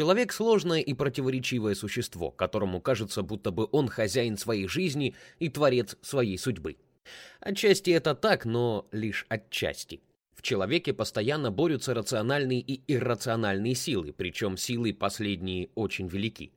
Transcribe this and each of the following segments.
Человек — сложное и противоречивое существо, которому кажется, будто бы он хозяин своей жизни и творец своей судьбы. Отчасти это так, но лишь отчасти. В человеке постоянно борются рациональные и иррациональные силы, причем силы последние очень велики.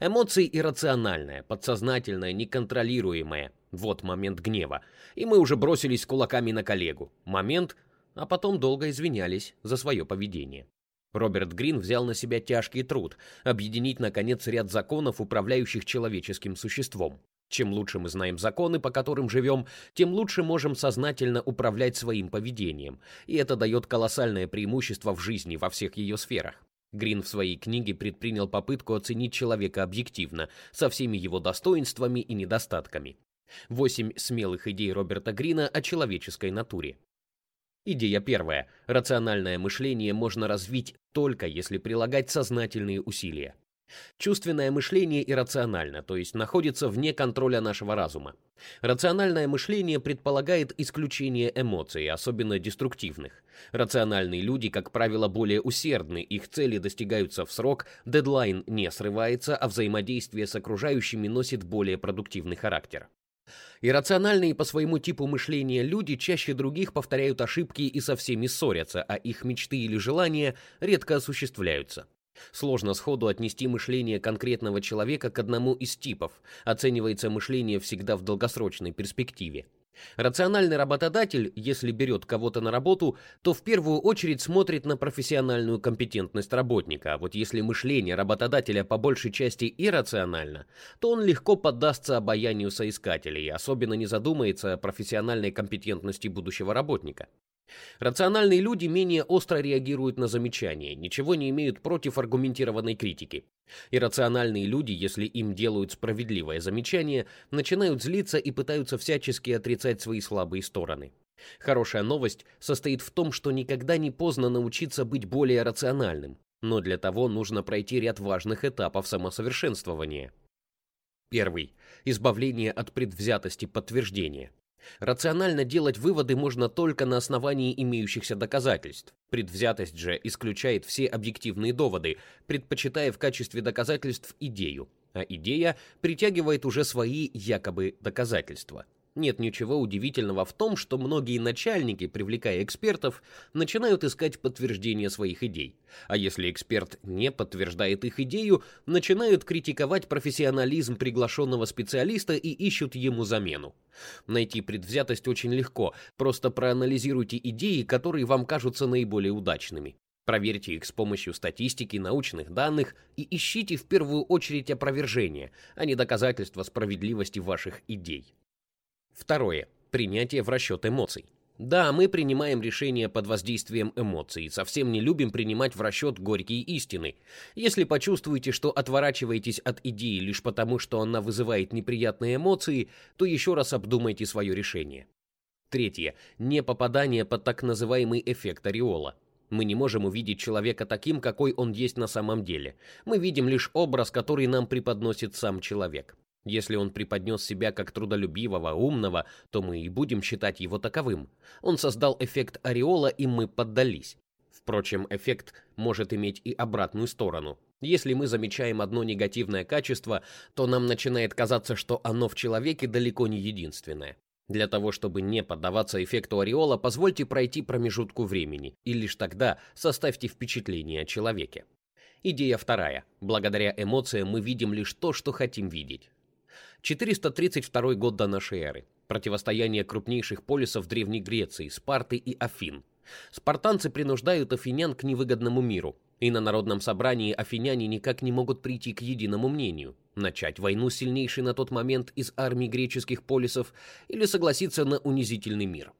Эмоции иррациональная, подсознательная, неконтролируемая. Вот момент гнева. И мы уже бросились кулаками на коллегу. Момент, а потом долго извинялись за свое поведение. Роберт Грин взял на себя тяжкий труд объединить, наконец, ряд законов, управляющих человеческим существом. Чем лучше мы знаем законы, по которым живем, тем лучше можем сознательно управлять своим поведением, и это дает колоссальное преимущество в жизни во всех ее сферах. Грин в своей книге предпринял попытку оценить человека объективно, со всеми его достоинствами и недостатками. Восемь смелых идей Роберта Грина о человеческой натуре. Идея первая. Рациональное мышление можно развить только если прилагать сознательные усилия. Чувственное мышление иррационально, то есть находится вне контроля нашего разума. Рациональное мышление предполагает исключение эмоций, особенно деструктивных. Рациональные люди, как правило, более усердны, их цели достигаются в срок, дедлайн не срывается, а взаимодействие с окружающими носит более продуктивный характер. Иррациональные по своему типу мышления люди чаще других повторяют ошибки и со всеми ссорятся, а их мечты или желания редко осуществляются. Сложно сходу отнести мышление конкретного человека к одному из типов. Оценивается мышление всегда в долгосрочной перспективе. Рациональный работодатель, если берет кого-то на работу, то в первую очередь смотрит на профессиональную компетентность работника, а вот если мышление работодателя по большей части иррационально, то он легко поддастся обаянию соискателей, особенно не задумается о профессиональной компетентности будущего работника. Рациональные люди менее остро реагируют на замечания, ничего не имеют против аргументированной критики. Иррациональные люди, если им делают справедливое замечание, начинают злиться и пытаются всячески отрицать свои слабые стороны. Хорошая новость состоит в том, что никогда не поздно научиться быть более рациональным, но для того нужно пройти ряд важных этапов самосовершенствования. Первый. Избавление от предвзятости подтверждения. Рационально делать выводы можно только на основании имеющихся доказательств. Предвзятость же исключает все объективные доводы, предпочитая в качестве доказательств идею, а идея притягивает уже свои якобы доказательства. Нет ничего удивительного в том, что многие начальники, привлекая экспертов, начинают искать подтверждение своих идей. А если эксперт не подтверждает их идею, начинают критиковать профессионализм приглашенного специалиста и ищут ему замену. Найти предвзятость очень легко, просто проанализируйте идеи, которые вам кажутся наиболее удачными. Проверьте их с помощью статистики, научных данных и ищите в первую очередь опровержения, а не доказательства справедливости ваших идей. Второе. Принятие в расчет эмоций. Да, мы принимаем решения под воздействием эмоций, совсем не любим принимать в расчет горькие истины. Если почувствуете, что отворачиваетесь от идеи лишь потому, что она вызывает неприятные эмоции, то еще раз обдумайте свое решение. Третье. Не попадание под так называемый эффект ореола. Мы не можем увидеть человека таким, какой он есть на самом деле. Мы видим лишь образ, который нам преподносит сам человек. Если он преподнес себя как трудолюбивого, умного, то мы и будем считать его таковым. Он создал эффект ореола, и мы поддались. Впрочем, эффект может иметь и обратную сторону. Если мы замечаем одно негативное качество, то нам начинает казаться, что оно в человеке далеко не единственное. Для того, чтобы не поддаваться эффекту ореола, позвольте пройти промежутку времени, и лишь тогда составьте впечатление о человеке. Идея вторая. Благодаря эмоциям мы видим лишь то, что хотим видеть. 432 год до нашей эры. Противостояние крупнейших полисов Древней Греции, Спарты и Афин. Спартанцы принуждают афинян к невыгодному миру, и на народном собрании афиняне никак не могут прийти к единому мнению. Начать войну сильнейшей на тот момент из армий греческих полисов или согласиться на унизительный мир.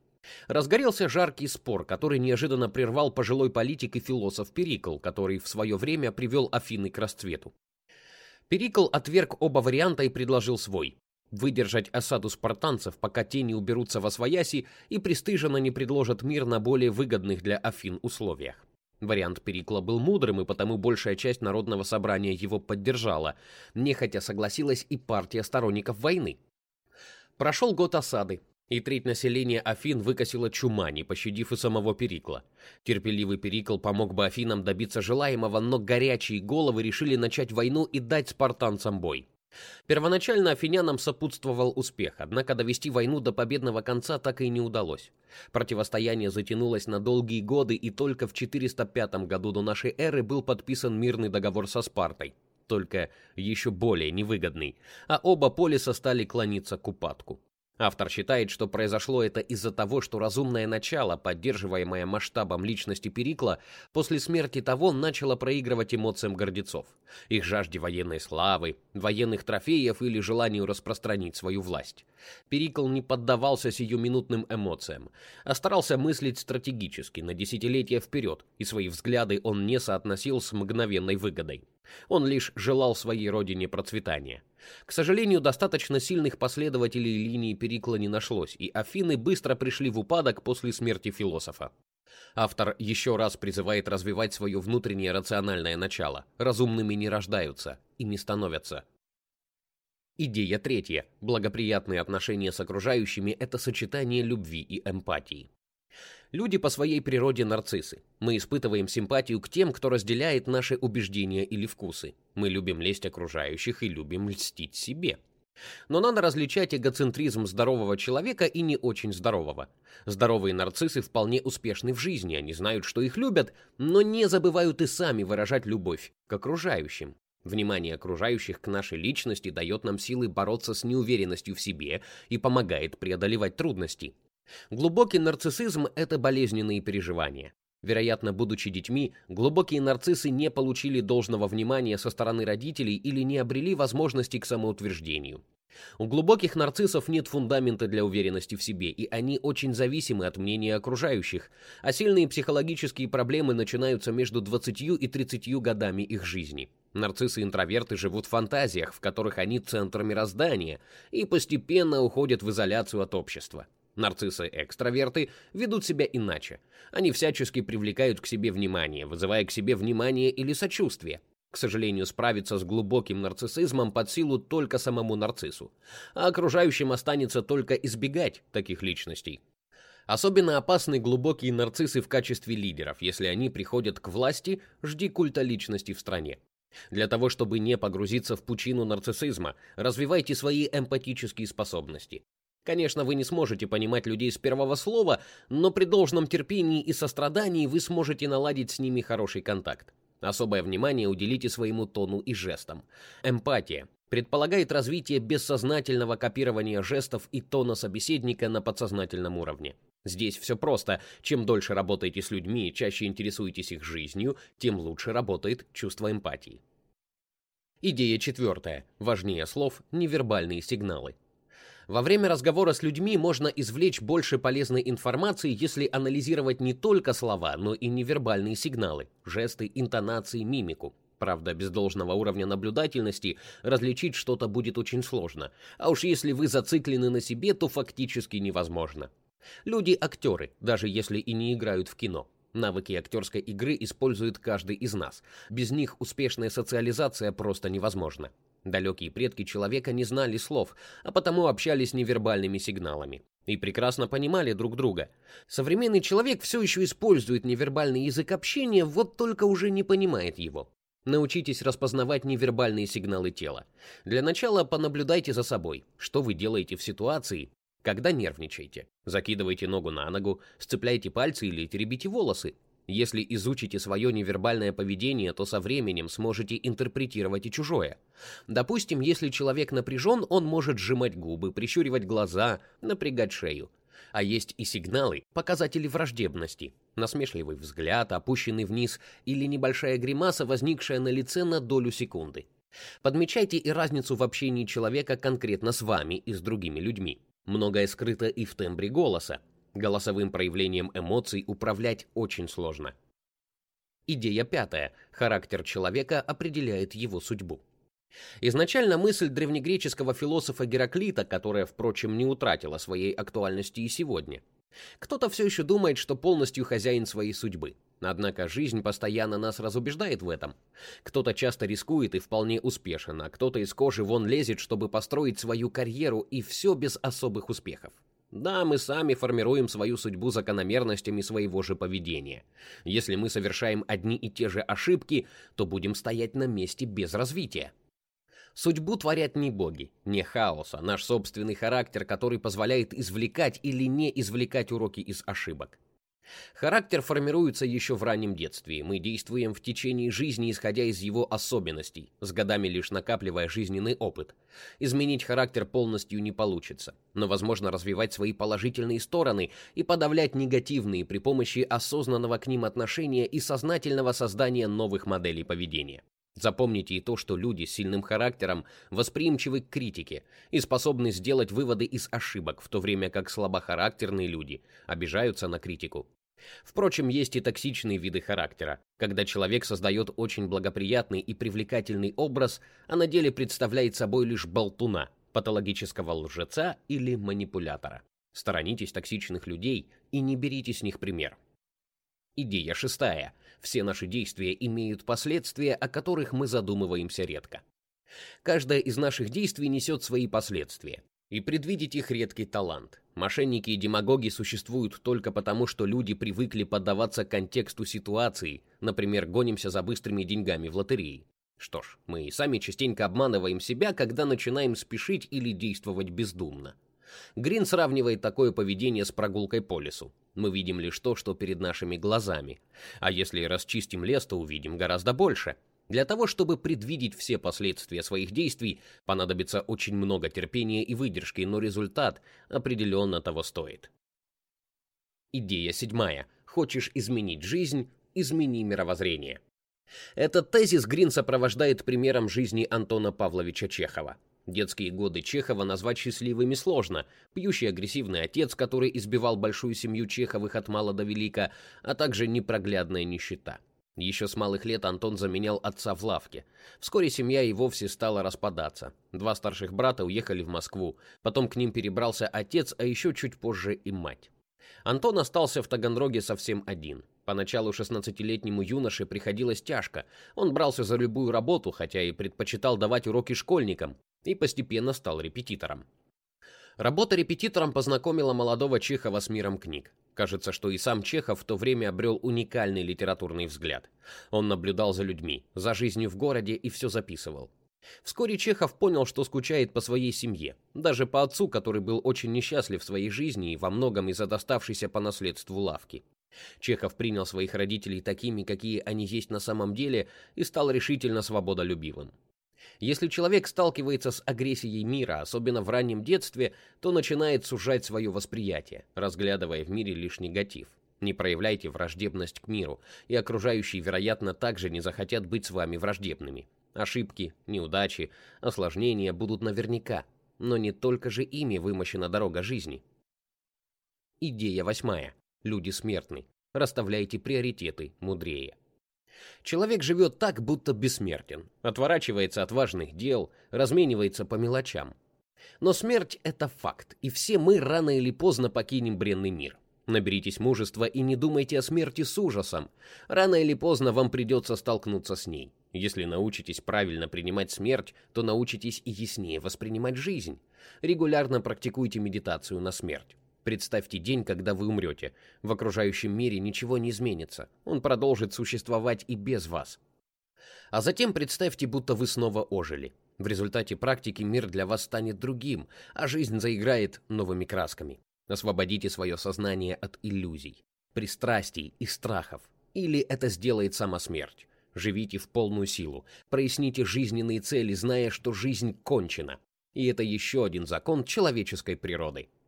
Разгорелся жаркий спор, который неожиданно прервал пожилой политик и философ Перикл, который в свое время привел Афины к расцвету. Перикл отверг оба варианта и предложил свой. Выдержать осаду спартанцев, пока те не уберутся во свояси и пристыженно не предложат мир на более выгодных для Афин условиях. Вариант Перикла был мудрым, и потому большая часть народного собрания его поддержала. Нехотя согласилась и партия сторонников войны. Прошел год осады. И треть населения Афин выкосила чума, не пощадив и самого Перикла. Терпеливый Перикл помог бы Афинам добиться желаемого, но горячие головы решили начать войну и дать спартанцам бой. Первоначально афинянам сопутствовал успех, однако довести войну до победного конца так и не удалось. Противостояние затянулось на долгие годы, и только в 405 году до нашей эры был подписан мирный договор со Спартой, только еще более невыгодный, а оба полиса стали клониться к упадку. Автор считает, что произошло это из-за того, что разумное начало, поддерживаемое масштабом личности Перикла, после смерти того начало проигрывать эмоциям гордецов, их жажде военной славы, военных трофеев или желанию распространить свою власть. Перикл не поддавался сиюминутным эмоциям, а старался мыслить стратегически, на десятилетия вперед, и свои взгляды он не соотносил с мгновенной выгодой. Он лишь желал своей родине процветания. К сожалению, достаточно сильных последователей линии Перикла не нашлось, и Афины быстро пришли в упадок после смерти философа. Автор еще раз призывает развивать свое внутреннее рациональное начало. Разумными не рождаются и не становятся. Идея третья. Благоприятные отношения с окружающими – это сочетание любви и эмпатии. Люди по своей природе нарциссы. Мы испытываем симпатию к тем, кто разделяет наши убеждения или вкусы. Мы любим лесть окружающих и любим льстить себе. Но надо различать эгоцентризм здорового человека и не очень здорового. Здоровые нарциссы вполне успешны в жизни, они знают, что их любят, но не забывают и сами выражать любовь к окружающим. Внимание окружающих к нашей личности дает нам силы бороться с неуверенностью в себе и помогает преодолевать трудности. Глубокий нарциссизм – это болезненные переживания. Вероятно, будучи детьми, глубокие нарциссы не получили должного внимания со стороны родителей или не обрели возможности к самоутверждению. У глубоких нарциссов нет фундамента для уверенности в себе, и они очень зависимы от мнения окружающих, а сильные психологические проблемы начинаются между 20 и 30 годами их жизни. Нарциссы-интроверты живут в фантазиях, в которых они центр мироздания, и постепенно уходят в изоляцию от общества. Нарциссы-экстраверты ведут себя иначе. Они всячески привлекают к себе внимание, вызывая к себе внимание или сочувствие. К сожалению, справиться с глубоким нарциссизмом под силу только самому нарциссу, а окружающим останется только избегать таких личностей. Особенно опасны глубокие нарциссы в качестве лидеров. Если они приходят к власти, жди культа личности в стране. Для того, чтобы не погрузиться в пучину нарциссизма, развивайте свои эмпатические способности. Конечно, вы не сможете понимать людей с первого слова, но при должном терпении и сострадании вы сможете наладить с ними хороший контакт. Особое внимание уделите своему тону и жестам. Эмпатия предполагает развитие бессознательного копирования жестов и тона собеседника на подсознательном уровне. Здесь все просто. Чем дольше работаете с людьми и чаще интересуетесь их жизнью, тем лучше работает чувство эмпатии. Идея четвертая. Важнее слов – невербальные сигналы. Во время разговора с людьми можно извлечь больше полезной информации, если анализировать не только слова, но и невербальные сигналы, жесты, интонации, мимику. Правда, без должного уровня наблюдательности различить что-то будет очень сложно. А уж если вы зациклены на себе, то фактически невозможно. Люди – актеры, даже если и не играют в кино. Навыки актерской игры использует каждый из нас. Без них успешная социализация просто невозможна. Далекие предки человека не знали слов, а потому общались невербальными сигналами. И прекрасно понимали друг друга. Современный человек все еще использует невербальный язык общения, вот только уже не понимает его. Научитесь распознавать невербальные сигналы тела. Для начала понаблюдайте за собой, что вы делаете в ситуации, когда нервничаете. Закидывайте ногу на ногу, сцепляйте пальцы или теребите волосы. Если изучите свое невербальное поведение, то со временем сможете интерпретировать и чужое. Допустим, если человек напряжен, он может сжимать губы, прищуривать глаза, напрягать шею. А есть и сигналы, показатели враждебности. Насмешливый взгляд, опущенный вниз, или небольшая гримаса, возникшая на лице на долю секунды. Подмечайте и разницу в общении человека конкретно с вами и с другими людьми. Многое скрыто и в тембре голоса. Голосовым проявлением эмоций управлять очень сложно. Идея пятая. Характер человека определяет его судьбу. Изначально мысль древнегреческого философа Гераклита, которая, впрочем, не утратила своей актуальности и сегодня. Кто-то все еще думает, что полностью хозяин своей судьбы. Однако жизнь постоянно нас разубеждает в этом. Кто-то часто рискует и вполне успешен, а кто-то из кожи вон лезет, чтобы построить свою карьеру, и все без особых успехов. Да, мы сами формируем свою судьбу закономерностями своего же поведения. Если мы совершаем одни и те же ошибки, то будем стоять на месте без развития. Судьбу творят не боги, не хаос, а наш собственный характер, который позволяет извлекать или не извлекать уроки из ошибок. Характер формируется еще в раннем детстве. Мы действуем в течение жизни, исходя из его особенностей, с годами лишь накапливая жизненный опыт. Изменить характер полностью не получится, но возможно развивать свои положительные стороны и подавлять негативные при помощи осознанного к ним отношения и сознательного создания новых моделей поведения. Запомните и то, что люди с сильным характером восприимчивы к критике и способны сделать выводы из ошибок, в то время как слабохарактерные люди обижаются на критику. Впрочем, есть и токсичные виды характера, когда человек создает очень благоприятный и привлекательный образ, а на деле представляет собой лишь болтуна, патологического лжеца или манипулятора. Сторонитесь токсичных людей и не берите с них пример. Идея шестая. Все наши действия имеют последствия, о которых мы задумываемся редко. Каждое из наших действий несет свои последствия. И предвидеть их редкий талант. Мошенники и демагоги существуют только потому, что люди привыкли поддаваться контексту ситуации, например, гонимся за быстрыми деньгами в лотерее. Что ж, мы и сами частенько обманываем себя, когда начинаем спешить или действовать бездумно. Грин сравнивает такое поведение с прогулкой по лесу. Мы видим лишь то, что перед нашими глазами. А если расчистим лес, то увидим гораздо больше. Для того, чтобы предвидеть все последствия своих действий, понадобится очень много терпения и выдержки, но результат определенно того стоит. Идея седьмая. Хочешь изменить жизнь – измени мировоззрение. Этот тезис Грин сопровождает примером жизни Антона Павловича Чехова. Детские годы Чехова назвать счастливыми сложно. Пьющий агрессивный отец, который избивал большую семью Чеховых от мала до велика, а также непроглядная нищета. Еще с малых лет Антон заменял отца в лавке. Вскоре семья и вовсе стала распадаться. Два старших брата уехали в Москву. Потом к ним перебрался отец, а еще чуть позже и мать. Антон остался в Таганроге совсем один. Поначалу 16-летнему юноше приходилось тяжко. Он брался за любую работу, хотя и предпочитал давать уроки школьникам и постепенно стал репетитором. Работа репетитором познакомила молодого Чехова с миром книг. Кажется, что и сам Чехов в то время обрел уникальный литературный взгляд. Он наблюдал за людьми, за жизнью в городе и все записывал. Вскоре Чехов понял, что скучает по своей семье, даже по отцу, который был очень несчастлив в своей жизни и во многом из-за доставшейся по наследству лавки. Чехов принял своих родителей такими, какие они есть на самом деле, и стал решительно свободолюбивым. Если человек сталкивается с агрессией мира, особенно в раннем детстве, то начинает сужать свое восприятие, разглядывая в мире лишь негатив. Не проявляйте враждебность к миру, и окружающие, вероятно, также не захотят быть с вами враждебными. Ошибки, неудачи, осложнения будут наверняка, но не только же ими вымощена дорога жизни. Идея восьмая. Люди смертны. Расставляйте приоритеты мудрее. Человек живет так, будто бессмертен, отворачивается от важных дел, разменивается по мелочам. Но смерть — это факт, и все мы рано или поздно покинем бренный мир. Наберитесь мужества и не думайте о смерти с ужасом. Рано или поздно вам придется столкнуться с ней. Если научитесь правильно принимать смерть, то научитесь и яснее воспринимать жизнь. Регулярно практикуйте медитацию на смерть. Представьте день, когда вы умрете. В окружающем мире ничего не изменится. Он продолжит существовать и без вас. А затем представьте, будто вы снова ожили. В результате практики мир для вас станет другим, а жизнь заиграет новыми красками. Освободите свое сознание от иллюзий, пристрастий и страхов. Или это сделает сама смерть. Живите в полную силу, проясните жизненные цели, зная, что жизнь кончена. И это еще один закон человеческой природы.